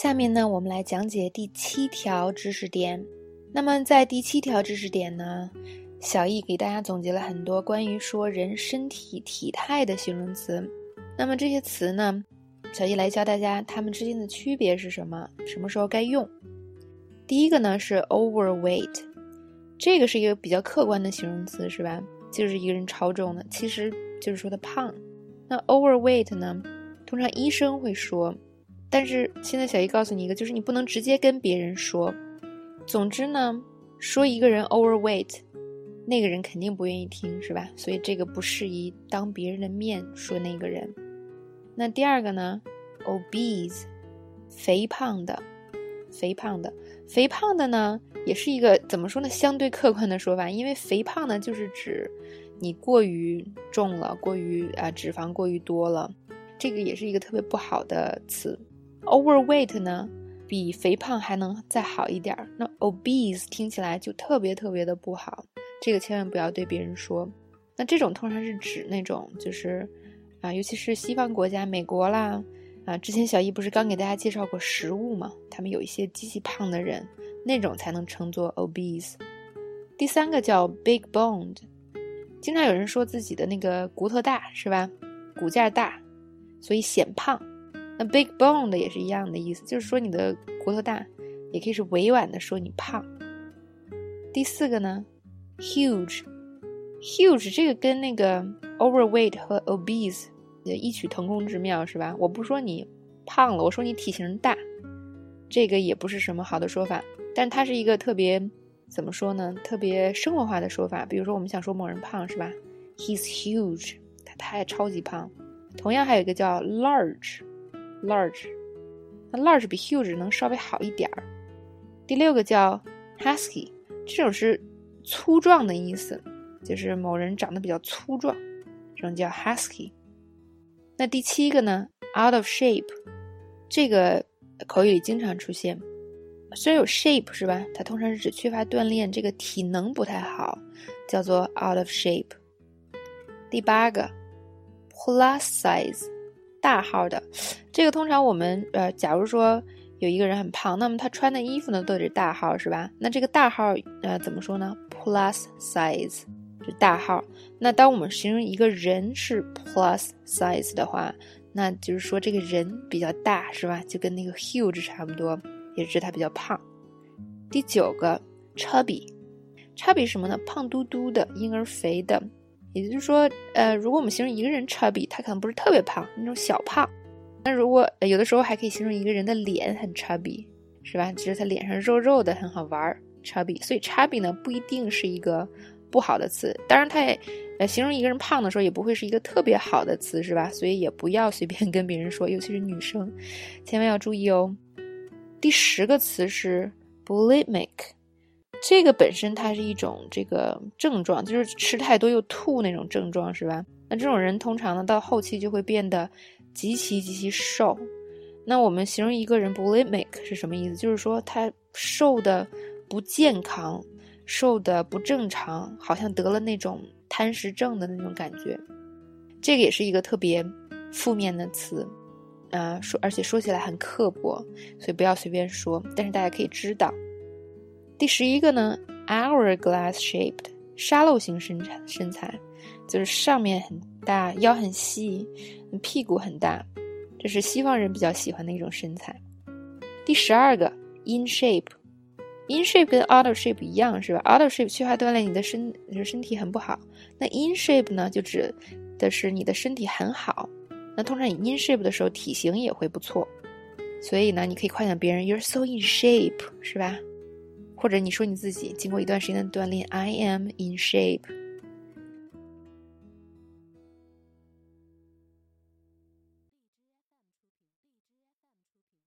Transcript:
下面呢，我们来讲解第七条知识点。那么在第七条知识点呢，小易给大家总结了很多关于说人身体体态的形容词。那么这些词呢，小易来教大家它们之间的区别是什么，什么时候该用。第一个呢是 overweight，这个是一个比较客观的形容词，是吧？就是一个人超重的，其实就是说他胖。那 overweight 呢，通常医生会说，但是现在小易告诉你一个，就是你不能直接跟别人说。总之呢，说一个人 overweight，那个人肯定不愿意听，是吧？所以这个不适宜当别人的面说那个人。那第二个呢，obese，肥胖的，肥胖的，肥胖的呢，也是一个怎么说呢？相对客观的说法，因为肥胖呢，就是指你过于重了，过于啊脂肪过于多了，这个也是一个特别不好的词。Overweight 呢？比肥胖还能再好一点儿，那 obese 听起来就特别特别的不好，这个千万不要对别人说。那这种通常是指那种就是，啊，尤其是西方国家，美国啦，啊，之前小易不是刚给大家介绍过食物嘛，他们有一些极其胖的人，那种才能称作 obese。第三个叫 big boned，经常有人说自己的那个骨头大是吧，骨架大，所以显胖。那 big bone 的也是一样的意思，就是说你的骨头大，也可以是委婉的说你胖。第四个呢，huge，huge 这个跟那个 overweight 和 obese 也异曲同工之妙，是吧？我不说你胖了，我说你体型大，这个也不是什么好的说法，但它是一个特别怎么说呢？特别生活化的说法。比如说我们想说某人胖，是吧？He's huge，他太超级胖。同样还有一个叫 large。large，那 large 比 huge 能稍微好一点儿。第六个叫 husky，这种是粗壮的意思，就是某人长得比较粗壮，这种叫 husky。那第七个呢，out of shape，这个口语里经常出现，虽然有 shape 是吧？它通常是指缺乏锻炼，这个体能不太好，叫做 out of shape。第八个，plus size。大号的，这个通常我们呃，假如说有一个人很胖，那么他穿的衣服呢都得是大号，是吧？那这个大号呃怎么说呢？Plus size 是大号。那当我们形容一个人是 plus size 的话，那就是说这个人比较大，是吧？就跟那个 huge 差不多，也是他比较胖。第九个，chubby，chubby 什么呢？胖嘟嘟的，婴儿肥的。也就是说，呃，如果我们形容一个人 chubby，他可能不是特别胖，那种小胖。那如果有的时候还可以形容一个人的脸很 chubby，是吧？就是他脸上肉肉的，很好玩儿，chubby。所以 chubby 呢不一定是一个不好的词，当然它也，呃，形容一个人胖的时候也不会是一个特别好的词，是吧？所以也不要随便 跟别人说，尤其是女生，千万要注意哦。第十个词是 bulimic。这个本身它是一种这个症状，就是吃太多又吐那种症状，是吧？那这种人通常呢，到后期就会变得极其极其瘦。那我们形容一个人 bulimic 是什么意思？就是说他瘦的不健康，瘦的不正常，好像得了那种贪食症的那种感觉。这个也是一个特别负面的词，啊，说而且说起来很刻薄，所以不要随便说。但是大家可以知道。第十一个呢，hourglass shaped 沙漏型身材，身材就是上面很大，腰很细，屁股很大，这是西方人比较喜欢的一种身材。第十二个，in shape，in shape 跟 out of shape 一样是吧？out of shape 缺乏锻炼，你的身就是身体很不好。那 in shape 呢，就指的是你的身体很好。那通常你 in shape 的时候，体型也会不错。所以呢，你可以夸奖别人，you're so in shape，是吧？或者你说你自己经过一段时间的锻炼，I am in shape。